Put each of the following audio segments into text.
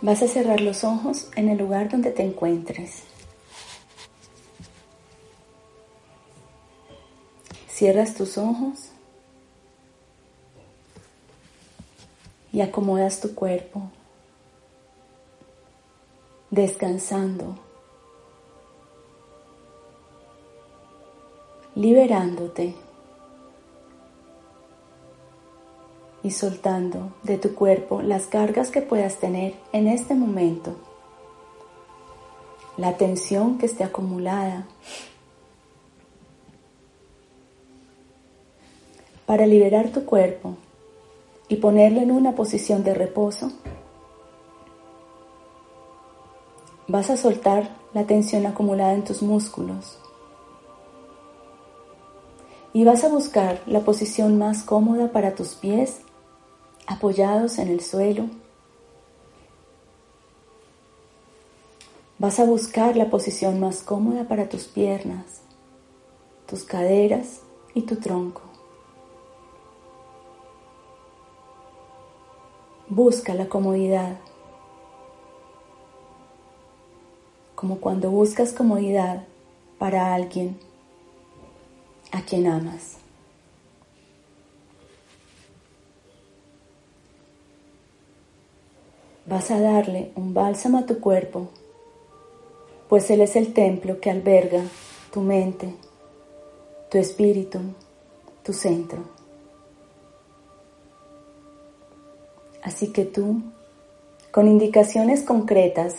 Vas a cerrar los ojos en el lugar donde te encuentres. Cierras tus ojos y acomodas tu cuerpo, descansando, liberándote. Y soltando de tu cuerpo las cargas que puedas tener en este momento, la tensión que esté acumulada. Para liberar tu cuerpo y ponerlo en una posición de reposo, vas a soltar la tensión acumulada en tus músculos y vas a buscar la posición más cómoda para tus pies apoyados en el suelo. Vas a buscar la posición más cómoda para tus piernas, tus caderas y tu tronco. Busca la comodidad, como cuando buscas comodidad para alguien a quien amas. Vas a darle un bálsamo a tu cuerpo, pues Él es el templo que alberga tu mente, tu espíritu, tu centro. Así que tú, con indicaciones concretas,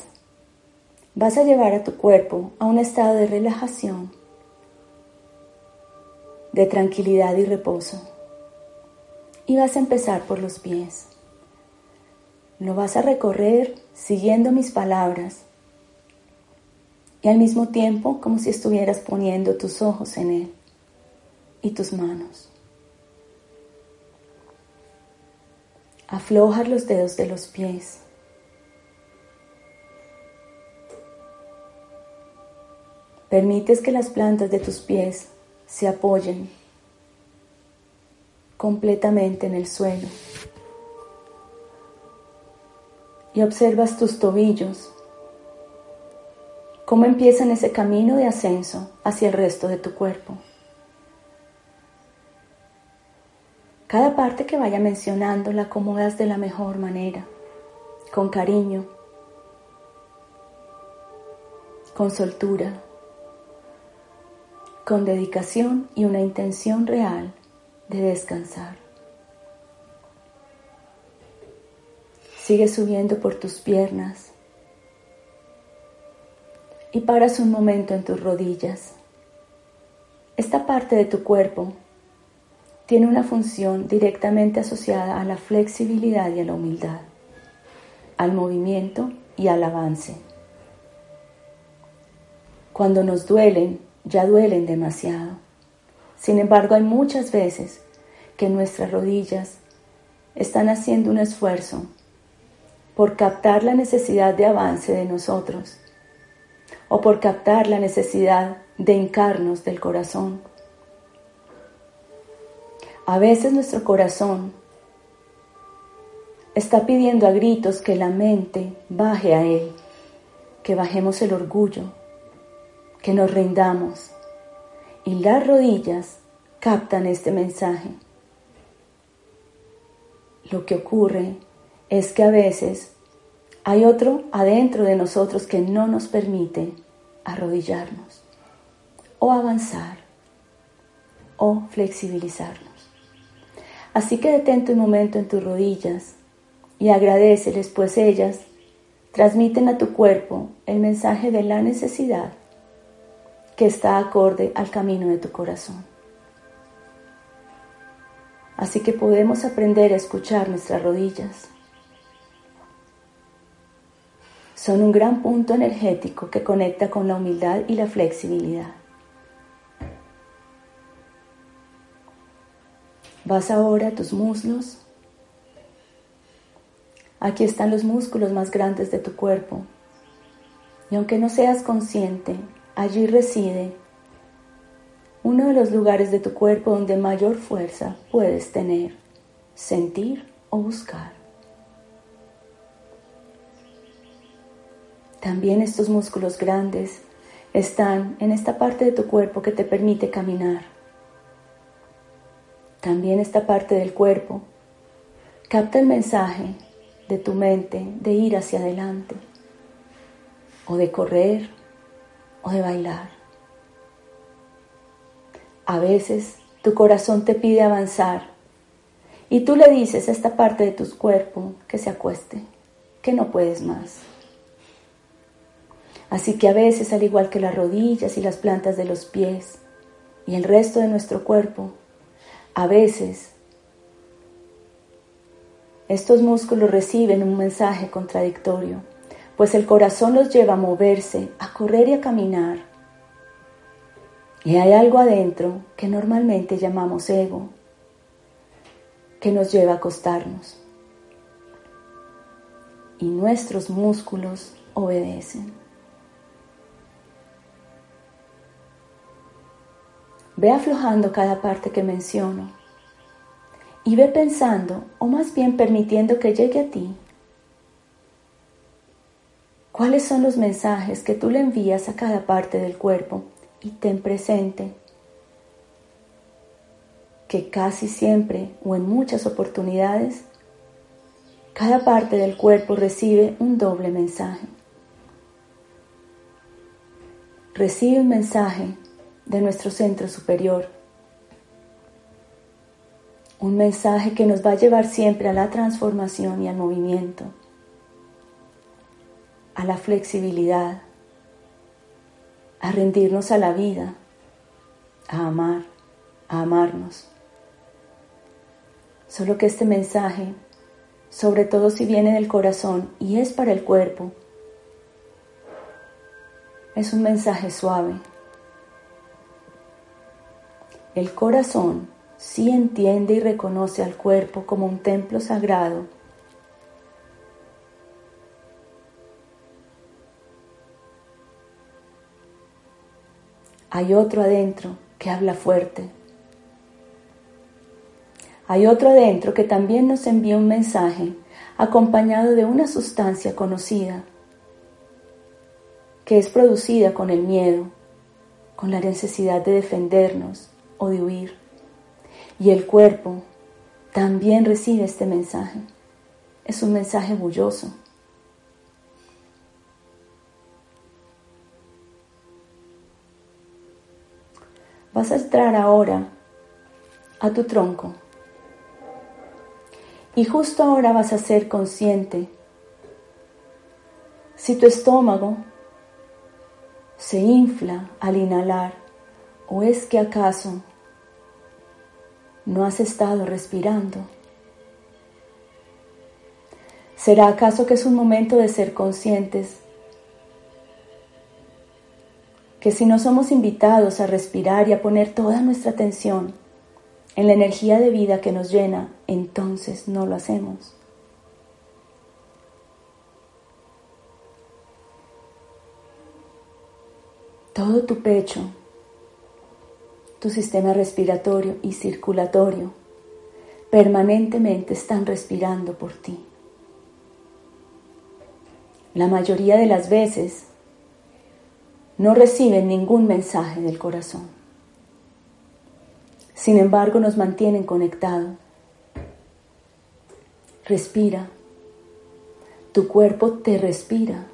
vas a llevar a tu cuerpo a un estado de relajación, de tranquilidad y reposo. Y vas a empezar por los pies. Lo vas a recorrer siguiendo mis palabras y al mismo tiempo como si estuvieras poniendo tus ojos en él y tus manos. Aflojas los dedos de los pies. Permites que las plantas de tus pies se apoyen completamente en el suelo y observas tus tobillos, cómo empiezan ese camino de ascenso hacia el resto de tu cuerpo. Cada parte que vaya mencionando la acomodas de la mejor manera, con cariño, con soltura, con dedicación y una intención real de descansar. Sigue subiendo por tus piernas y paras un momento en tus rodillas. Esta parte de tu cuerpo tiene una función directamente asociada a la flexibilidad y a la humildad, al movimiento y al avance. Cuando nos duelen, ya duelen demasiado. Sin embargo, hay muchas veces que nuestras rodillas están haciendo un esfuerzo por captar la necesidad de avance de nosotros o por captar la necesidad de hincarnos del corazón. A veces nuestro corazón está pidiendo a gritos que la mente baje a Él, que bajemos el orgullo, que nos rindamos. Y las rodillas captan este mensaje. Lo que ocurre es que a veces hay otro adentro de nosotros que no nos permite arrodillarnos o avanzar o flexibilizarnos. Así que detente un momento en tus rodillas y agradeceles, pues ellas transmiten a tu cuerpo el mensaje de la necesidad que está acorde al camino de tu corazón. Así que podemos aprender a escuchar nuestras rodillas son un gran punto energético que conecta con la humildad y la flexibilidad. Vas ahora a tus muslos. Aquí están los músculos más grandes de tu cuerpo. Y aunque no seas consciente, allí reside uno de los lugares de tu cuerpo donde mayor fuerza puedes tener, sentir o buscar. También estos músculos grandes están en esta parte de tu cuerpo que te permite caminar. También esta parte del cuerpo capta el mensaje de tu mente de ir hacia adelante, o de correr, o de bailar. A veces tu corazón te pide avanzar y tú le dices a esta parte de tu cuerpo que se acueste, que no puedes más. Así que a veces, al igual que las rodillas y las plantas de los pies y el resto de nuestro cuerpo, a veces estos músculos reciben un mensaje contradictorio, pues el corazón los lleva a moverse, a correr y a caminar. Y hay algo adentro que normalmente llamamos ego, que nos lleva a acostarnos. Y nuestros músculos obedecen. Ve aflojando cada parte que menciono y ve pensando, o más bien permitiendo que llegue a ti, cuáles son los mensajes que tú le envías a cada parte del cuerpo y ten presente que casi siempre o en muchas oportunidades cada parte del cuerpo recibe un doble mensaje. Recibe un mensaje de nuestro centro superior. Un mensaje que nos va a llevar siempre a la transformación y al movimiento, a la flexibilidad, a rendirnos a la vida, a amar, a amarnos. Solo que este mensaje, sobre todo si viene del corazón y es para el cuerpo, es un mensaje suave, el corazón sí entiende y reconoce al cuerpo como un templo sagrado. Hay otro adentro que habla fuerte. Hay otro adentro que también nos envía un mensaje acompañado de una sustancia conocida que es producida con el miedo, con la necesidad de defendernos, o de huir. Y el cuerpo también recibe este mensaje. Es un mensaje bulloso. Vas a entrar ahora a tu tronco. Y justo ahora vas a ser consciente si tu estómago se infla al inhalar o es que acaso no has estado respirando? ¿Será acaso que es un momento de ser conscientes? Que si no somos invitados a respirar y a poner toda nuestra atención en la energía de vida que nos llena, entonces no lo hacemos. Todo tu pecho tu sistema respiratorio y circulatorio permanentemente están respirando por ti. La mayoría de las veces no reciben ningún mensaje del corazón. Sin embargo, nos mantienen conectados. Respira. Tu cuerpo te respira.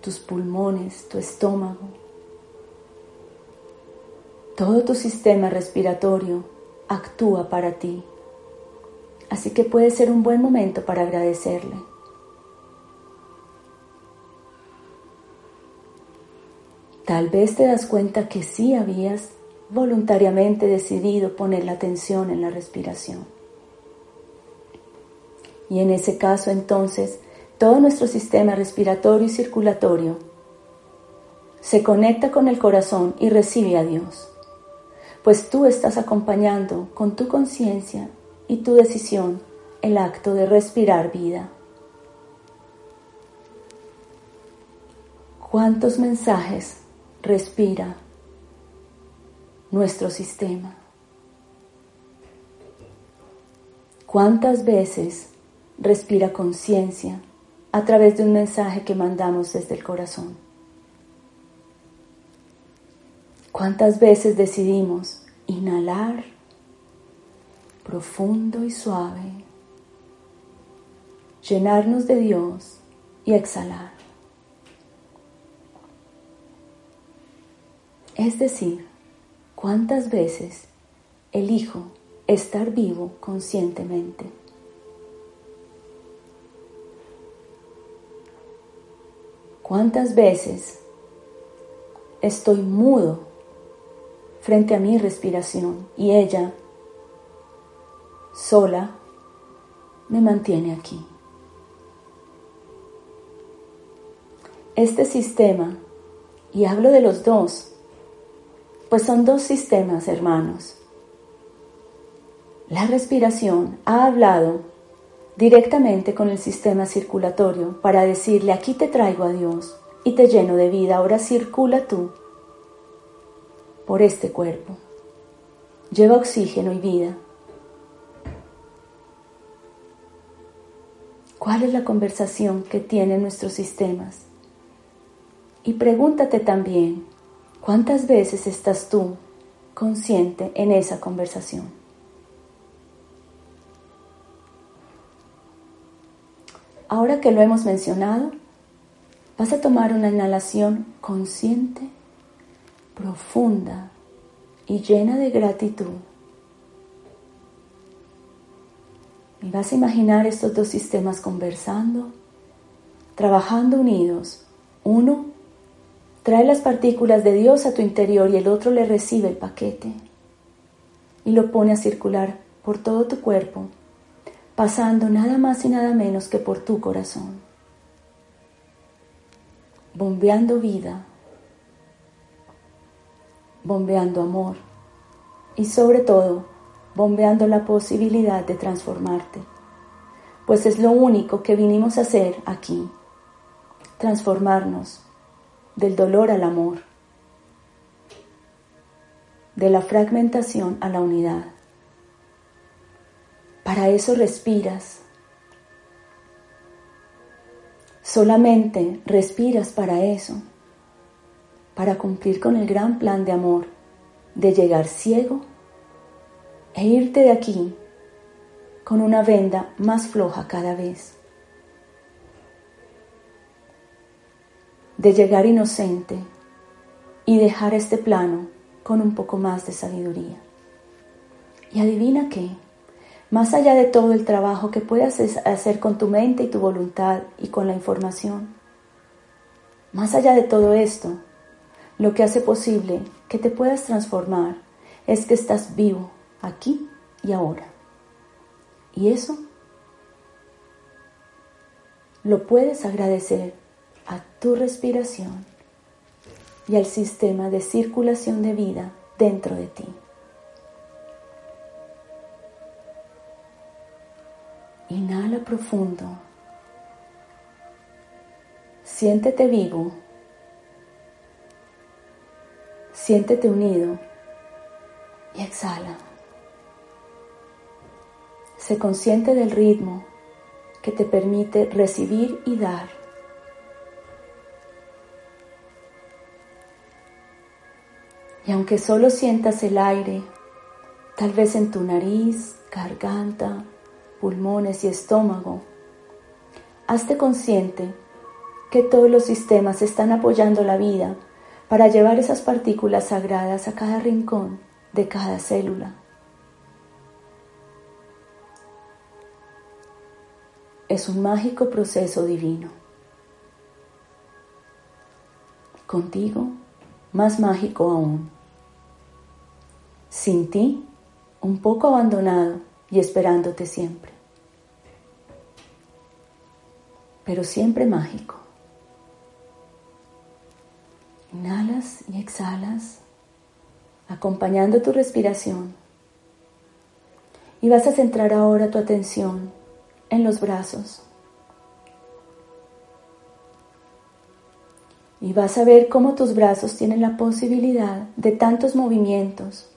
Tus pulmones, tu estómago, todo tu sistema respiratorio actúa para ti. Así que puede ser un buen momento para agradecerle. Tal vez te das cuenta que sí habías voluntariamente decidido poner la atención en la respiración. Y en ese caso entonces todo nuestro sistema respiratorio y circulatorio se conecta con el corazón y recibe a Dios pues tú estás acompañando con tu conciencia y tu decisión el acto de respirar vida. ¿Cuántos mensajes respira nuestro sistema? ¿Cuántas veces respira conciencia a través de un mensaje que mandamos desde el corazón. ¿Cuántas veces decidimos inhalar profundo y suave, llenarnos de Dios y exhalar? Es decir, ¿cuántas veces elijo estar vivo conscientemente? ¿Cuántas veces estoy mudo frente a mi respiración y ella sola me mantiene aquí? Este sistema, y hablo de los dos, pues son dos sistemas, hermanos. La respiración ha hablado directamente con el sistema circulatorio para decirle, aquí te traigo a Dios y te lleno de vida, ahora circula tú por este cuerpo. Lleva oxígeno y vida. ¿Cuál es la conversación que tienen nuestros sistemas? Y pregúntate también, ¿Cuántas veces estás tú consciente en esa conversación? Ahora que lo hemos mencionado, vas a tomar una inhalación consciente, profunda y llena de gratitud. Y vas a imaginar estos dos sistemas conversando, trabajando unidos, uno Trae las partículas de Dios a tu interior y el otro le recibe el paquete y lo pone a circular por todo tu cuerpo, pasando nada más y nada menos que por tu corazón, bombeando vida, bombeando amor y sobre todo bombeando la posibilidad de transformarte, pues es lo único que vinimos a hacer aquí, transformarnos del dolor al amor, de la fragmentación a la unidad. Para eso respiras. Solamente respiras para eso, para cumplir con el gran plan de amor, de llegar ciego e irte de aquí con una venda más floja cada vez. de llegar inocente y dejar este plano con un poco más de sabiduría. Y adivina qué, más allá de todo el trabajo que puedas hacer con tu mente y tu voluntad y con la información, más allá de todo esto, lo que hace posible que te puedas transformar es que estás vivo aquí y ahora. Y eso lo puedes agradecer a tu respiración y al sistema de circulación de vida dentro de ti. Inhala profundo. Siéntete vivo. Siéntete unido y exhala. Sé consciente del ritmo que te permite recibir y dar Y aunque solo sientas el aire, tal vez en tu nariz, garganta, pulmones y estómago, hazte consciente que todos los sistemas están apoyando la vida para llevar esas partículas sagradas a cada rincón de cada célula. Es un mágico proceso divino. Contigo, más mágico aún sin ti, un poco abandonado y esperándote siempre. Pero siempre mágico. Inhalas y exhalas, acompañando tu respiración. Y vas a centrar ahora tu atención en los brazos. Y vas a ver cómo tus brazos tienen la posibilidad de tantos movimientos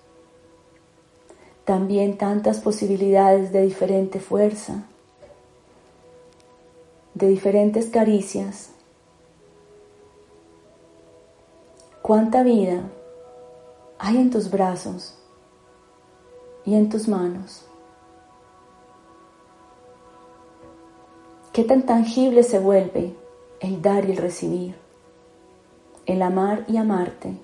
también tantas posibilidades de diferente fuerza, de diferentes caricias. Cuánta vida hay en tus brazos y en tus manos. Qué tan tangible se vuelve el dar y el recibir, el amar y amarte.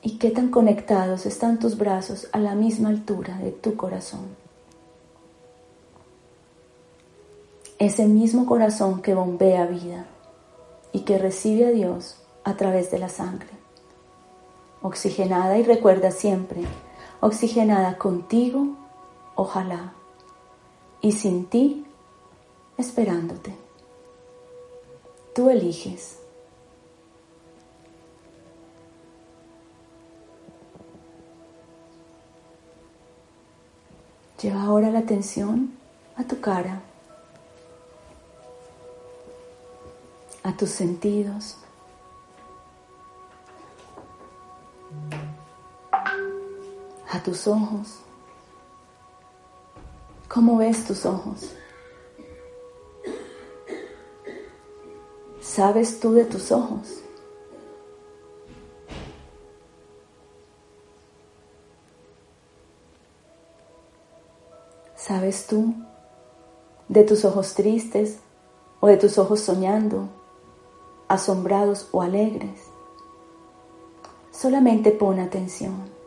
Y qué tan conectados están tus brazos a la misma altura de tu corazón. Ese mismo corazón que bombea vida y que recibe a Dios a través de la sangre. Oxigenada y recuerda siempre, oxigenada contigo, ojalá, y sin ti, esperándote. Tú eliges. Lleva ahora la atención a tu cara. a tus sentidos. Tus ojos. ¿Cómo ves tus ojos? ¿Sabes tú de tus ojos? ¿Sabes tú de tus ojos tristes o de tus ojos soñando? asombrados o alegres. Solamente pon atención.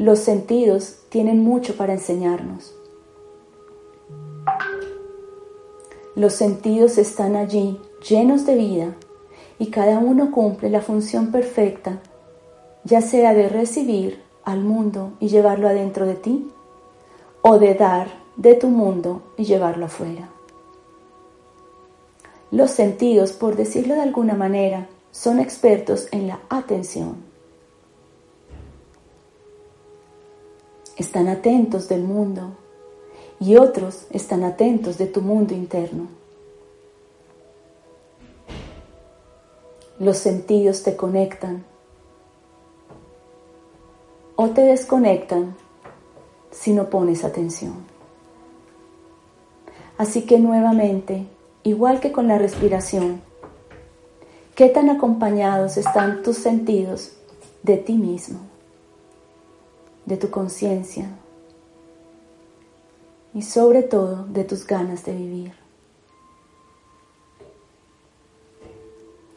Los sentidos tienen mucho para enseñarnos. Los sentidos están allí llenos de vida y cada uno cumple la función perfecta, ya sea de recibir al mundo y llevarlo adentro de ti o de dar de tu mundo y llevarlo afuera. Los sentidos, por decirlo de alguna manera, son expertos en la atención. Están atentos del mundo y otros están atentos de tu mundo interno. Los sentidos te conectan o te desconectan si no pones atención. Así que nuevamente, igual que con la respiración, ¿qué tan acompañados están tus sentidos de ti mismo, de tu conciencia y sobre todo de tus ganas de vivir?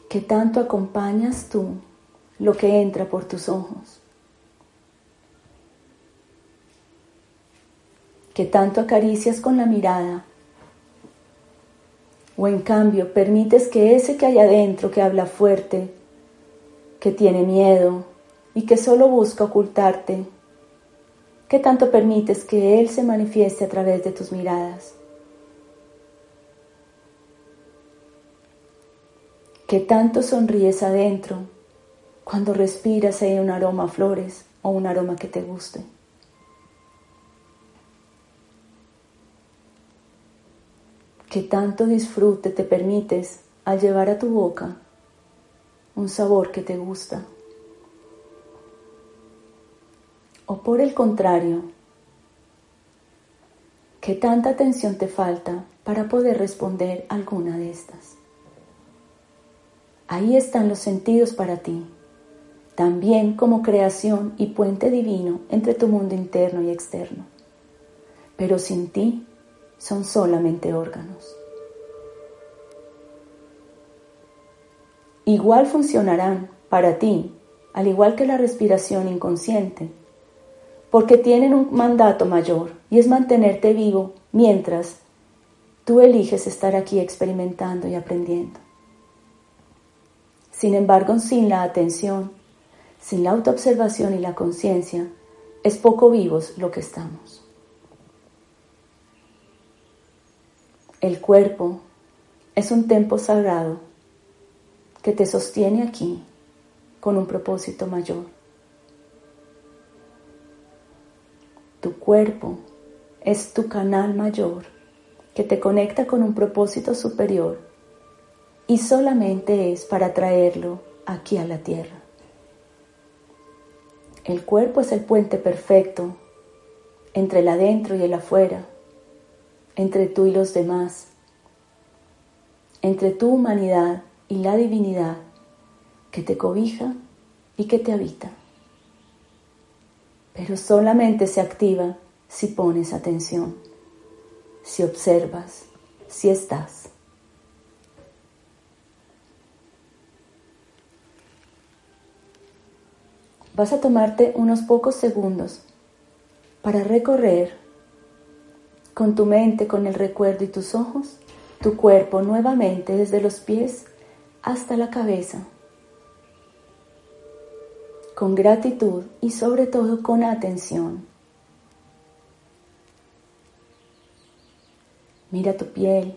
¿Qué tanto acompañas tú lo que entra por tus ojos? ¿Qué tanto acaricias con la mirada o en cambio permites que ese que hay adentro, que habla fuerte, que tiene miedo y que solo busca ocultarte, ¿qué tanto permites que Él se manifieste a través de tus miradas? ¿Qué tanto sonríes adentro cuando respiras ahí un aroma a flores o un aroma que te guste? que tanto disfrute te permites al llevar a tu boca un sabor que te gusta. O por el contrario, ¿qué tanta atención te falta para poder responder alguna de estas? Ahí están los sentidos para ti, también como creación y puente divino entre tu mundo interno y externo. Pero sin ti son solamente órganos. Igual funcionarán para ti, al igual que la respiración inconsciente, porque tienen un mandato mayor y es mantenerte vivo mientras tú eliges estar aquí experimentando y aprendiendo. Sin embargo, sin la atención, sin la autoobservación y la conciencia, es poco vivos lo que estamos. El cuerpo es un templo sagrado que te sostiene aquí con un propósito mayor. Tu cuerpo es tu canal mayor que te conecta con un propósito superior y solamente es para traerlo aquí a la tierra. El cuerpo es el puente perfecto entre el adentro y el afuera, entre tú y los demás, entre tu humanidad y la divinidad que te cobija y que te habita. Pero solamente se activa si pones atención, si observas, si estás. Vas a tomarte unos pocos segundos para recorrer con tu mente, con el recuerdo y tus ojos, tu cuerpo nuevamente desde los pies hasta la cabeza, con gratitud y sobre todo con atención. Mira tu piel,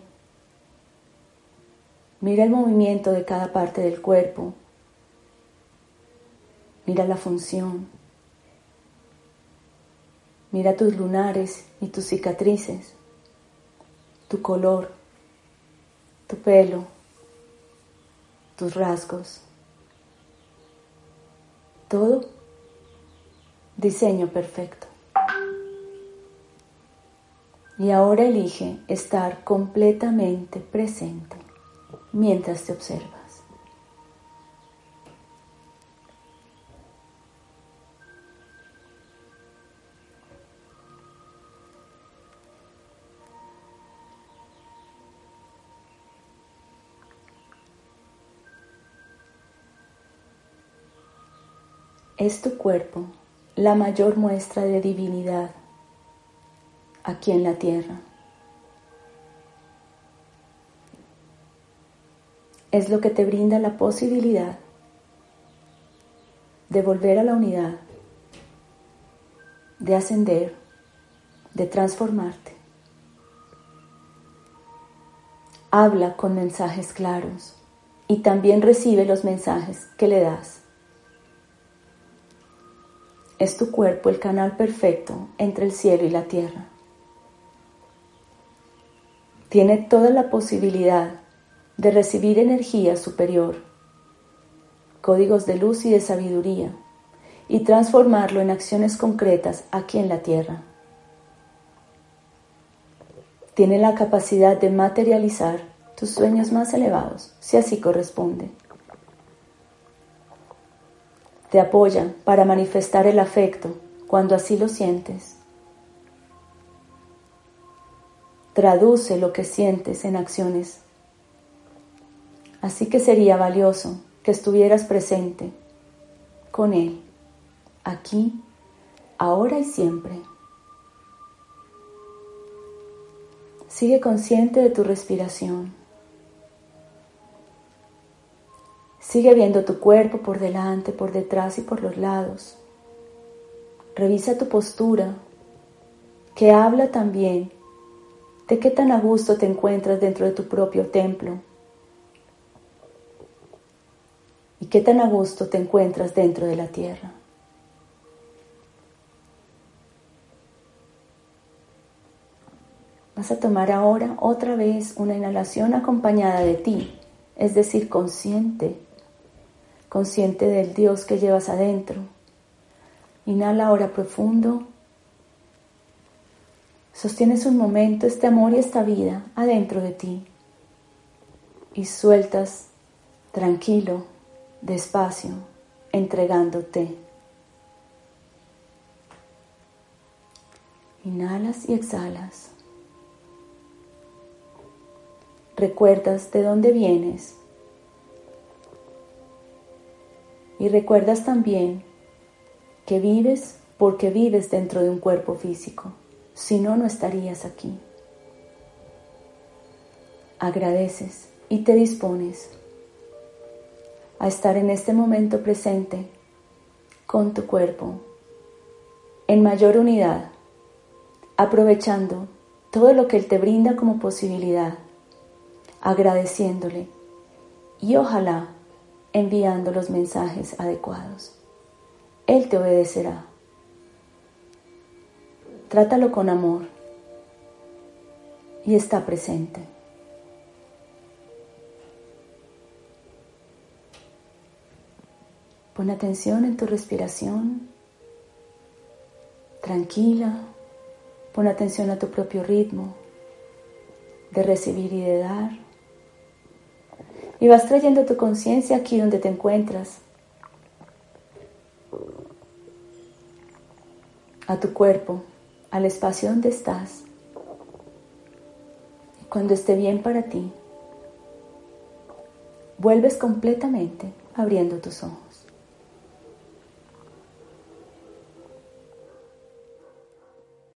mira el movimiento de cada parte del cuerpo, mira la función. Mira tus lunares y tus cicatrices, tu color, tu pelo, tus rasgos. Todo diseño perfecto. Y ahora elige estar completamente presente mientras te observa. Es tu cuerpo la mayor muestra de divinidad aquí en la tierra. Es lo que te brinda la posibilidad de volver a la unidad, de ascender, de transformarte. Habla con mensajes claros y también recibe los mensajes que le das. Es tu cuerpo el canal perfecto entre el cielo y la tierra. Tiene toda la posibilidad de recibir energía superior, códigos de luz y de sabiduría, y transformarlo en acciones concretas aquí en la tierra. Tiene la capacidad de materializar tus sueños más elevados, si así corresponde te apoya para manifestar el afecto cuando así lo sientes. Traduce lo que sientes en acciones. Así que sería valioso que estuvieras presente con Él, aquí, ahora y siempre. Sigue consciente de tu respiración. Sigue viendo tu cuerpo por delante, por detrás y por los lados. Revisa tu postura, que habla también de qué tan a gusto te encuentras dentro de tu propio templo y qué tan a gusto te encuentras dentro de la tierra. Vas a tomar ahora otra vez una inhalación acompañada de ti, es decir, consciente consciente del Dios que llevas adentro. Inhala ahora profundo. Sostienes un momento este amor y esta vida adentro de ti. Y sueltas tranquilo, despacio, entregándote. Inhalas y exhalas. Recuerdas de dónde vienes Y recuerdas también que vives porque vives dentro de un cuerpo físico. Si no, no estarías aquí. Agradeces y te dispones a estar en este momento presente con tu cuerpo en mayor unidad, aprovechando todo lo que Él te brinda como posibilidad, agradeciéndole y ojalá enviando los mensajes adecuados. Él te obedecerá. Trátalo con amor y está presente. Pon atención en tu respiración, tranquila, Pon atención a tu propio ritmo de recibir y de dar. Y vas trayendo tu conciencia aquí donde te encuentras, a tu cuerpo, al espacio donde estás. Y cuando esté bien para ti, vuelves completamente abriendo tus ojos.